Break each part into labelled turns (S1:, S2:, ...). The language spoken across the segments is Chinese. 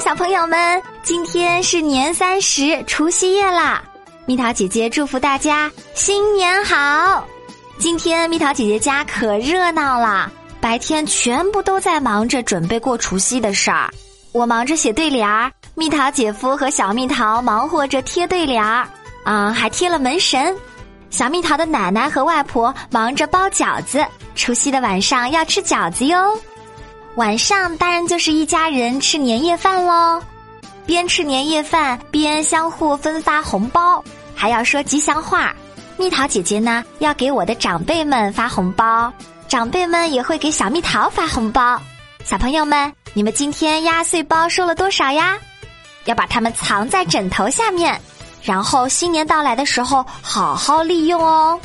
S1: 小朋友们！今天是年三十，除夕夜啦！蜜桃姐姐祝福大家新年好！今天蜜桃姐姐家可热闹啦，白天全部都在忙着准备过除夕的事儿。我忙着写对联儿，蜜桃姐夫和小蜜桃忙活着贴对联儿，啊，还贴了门神。小蜜桃的奶奶和外婆忙着包饺子，除夕的晚上要吃饺子哟。晚上当然就是一家人吃年夜饭喽，边吃年夜饭边相互分发红包，还要说吉祥话。蜜桃姐姐呢要给我的长辈们发红包，长辈们也会给小蜜桃发红包。小朋友们，你们今天压岁包收了多少呀？要把它们藏在枕头下面，然后新年到来的时候好好利用哦。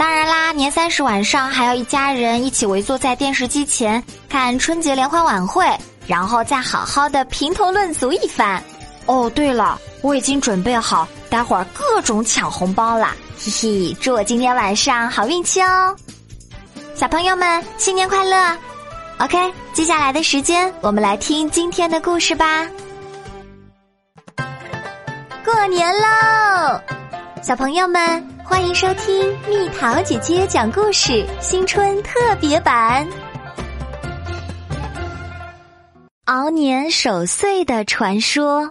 S1: 当然啦，年三十晚上还要一家人一起围坐在电视机前看春节联欢晚会，然后再好好的评头论足一番。哦，对了，我已经准备好待会儿各种抢红包啦，嘿嘿！祝我今天晚上好运气哦，小朋友们新年快乐！OK，接下来的时间我们来听今天的故事吧。过年喽，小朋友们。欢迎收听蜜桃姐姐讲故事新春特别版，《熬年守岁的传说》。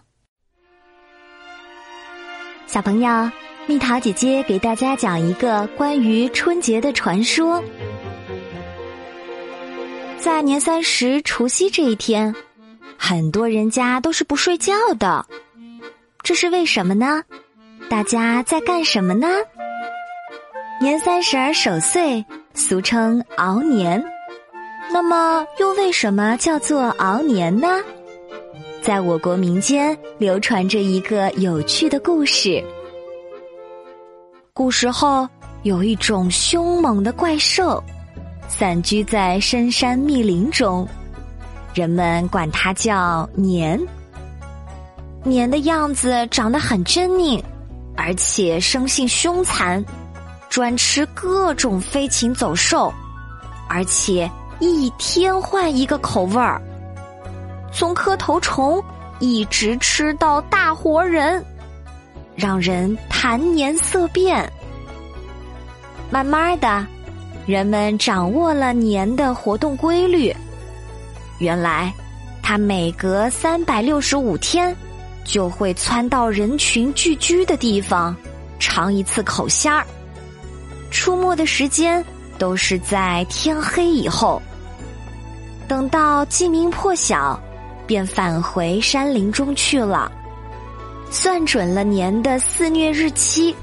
S1: 小朋友，蜜桃姐姐给大家讲一个关于春节的传说。在年三十除夕这一天，很多人家都是不睡觉的，这是为什么呢？大家在干什么呢？年三十儿守岁，俗称熬年。那么，又为什么叫做熬年呢？在我国民间流传着一个有趣的故事。古时候，有一种凶猛的怪兽，散居在深山密林中，人们管它叫年。年的样子长得很狰狞，而且生性凶残。专吃各种飞禽走兽，而且一天换一个口味儿，从磕头虫一直吃到大活人，让人谈年色变。慢慢的，人们掌握了年的活动规律。原来，它每隔三百六十五天，就会窜到人群聚居的地方，尝一次口香儿。出没的时间都是在天黑以后，等到鸡鸣破晓，便返回山林中去了。算准了年的肆虐日期，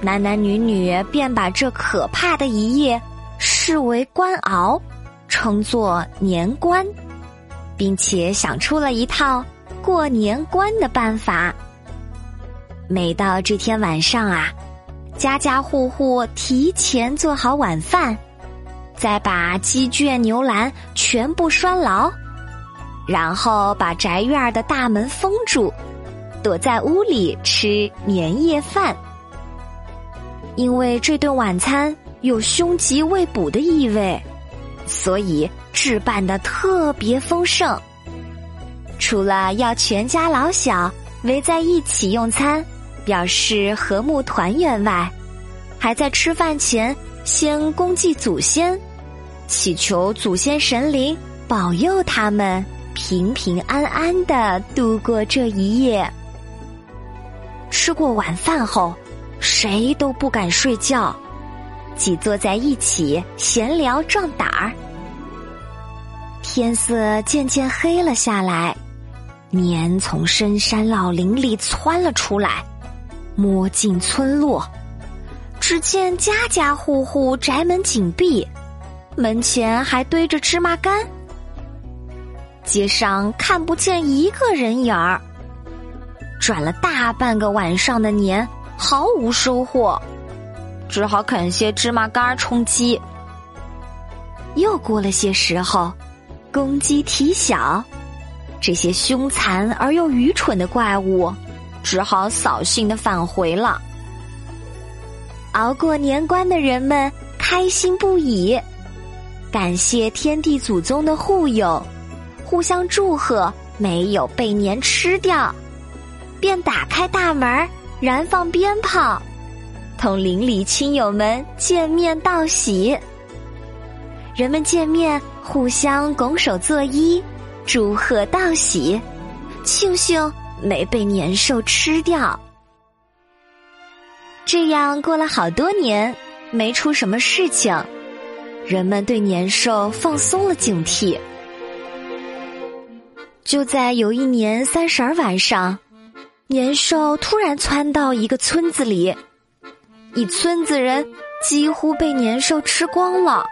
S1: 男男女女便把这可怕的一夜视为关熬，称作年关，并且想出了一套过年关的办法。每到这天晚上啊。家家户户提前做好晚饭，再把鸡圈牛栏全部拴牢，然后把宅院的大门封住，躲在屋里吃年夜饭。因为这顿晚餐有凶吉未卜的意味，所以置办的特别丰盛。除了要全家老小围在一起用餐。表示和睦团圆外，还在吃饭前先恭祭祖先，祈求祖先神灵保佑他们平平安安的度过这一夜。吃过晚饭后，谁都不敢睡觉，挤坐在一起闲聊壮胆儿。天色渐渐黑了下来，年从深山老林里窜了出来。摸进村落，只见家家户户宅门紧闭，门前还堆着芝麻干。街上看不见一个人影儿。转了大半个晚上的年，毫无收获，只好啃些芝麻干充饥。又过了些时候，公鸡啼晓，这些凶残而又愚蠢的怪物。只好扫兴的返回了。熬过年关的人们开心不已，感谢天地祖宗的护佑，互相祝贺，没有被年吃掉，便打开大门，燃放鞭炮，同邻里亲友们见面道喜。人们见面，互相拱手作揖，祝贺道喜，庆幸没被年兽吃掉。这样过了好多年，没出什么事情，人们对年兽放松了警惕。就在有一年三十儿晚上，年兽突然窜到一个村子里，一村子人几乎被年兽吃光了，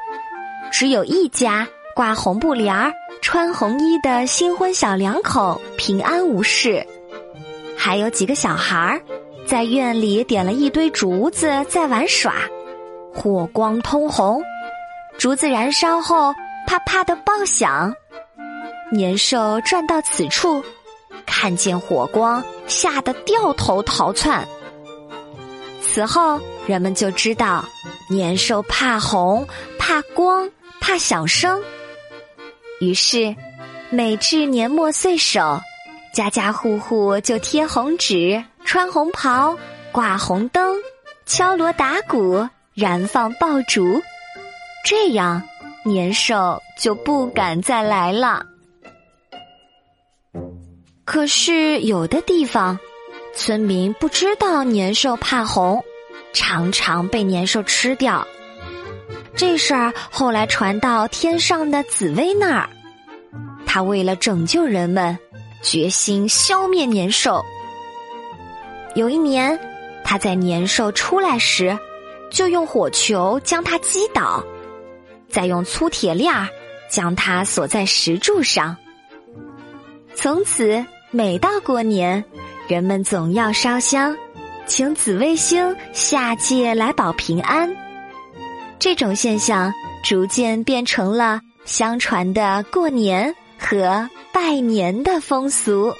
S1: 只有一家挂红布帘儿、穿红衣的新婚小两口平安无事，还有几个小孩儿在院里点了一堆竹子在玩耍，火光通红，竹子燃烧后啪啪的爆响。年兽转到此处，看见火光，吓得掉头逃窜。此后，人们就知道年兽怕红、怕光、怕响声。于是，每至年末岁首，家家户户就贴红纸、穿红袍、挂红灯、敲锣打鼓、燃放爆竹，这样年兽就不敢再来了。可是有的地方，村民不知道年兽怕红，常常被年兽吃掉。这事儿后来传到天上的紫薇那儿，他为了拯救人们，决心消灭年兽。有一年，他在年兽出来时，就用火球将它击倒，再用粗铁链儿将它锁在石柱上。从此。每到过年，人们总要烧香，请紫微星下界来保平安。这种现象逐渐变成了相传的过年和拜年的风俗。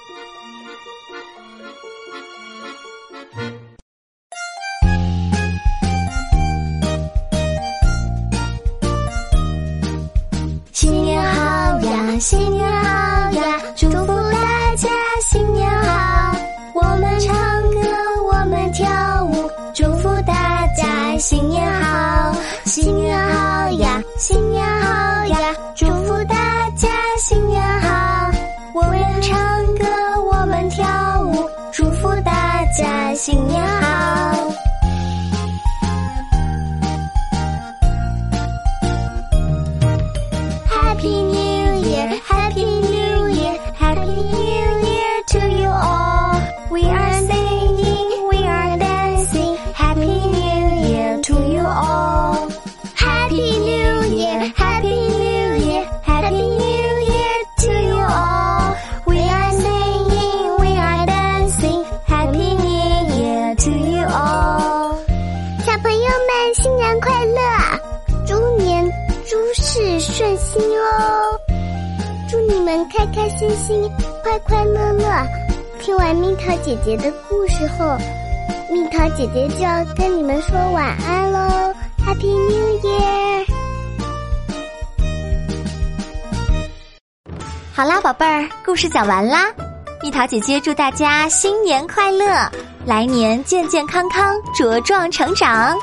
S2: 新年顺心哦！祝你们开开心心，快快乐乐。听完蜜桃姐姐的故事后，蜜桃姐姐就要跟你们说晚安喽，Happy New Year！
S1: 好啦，宝贝儿，故事讲完啦。蜜桃姐姐祝大家新年快乐，来年健健康康，茁壮成长。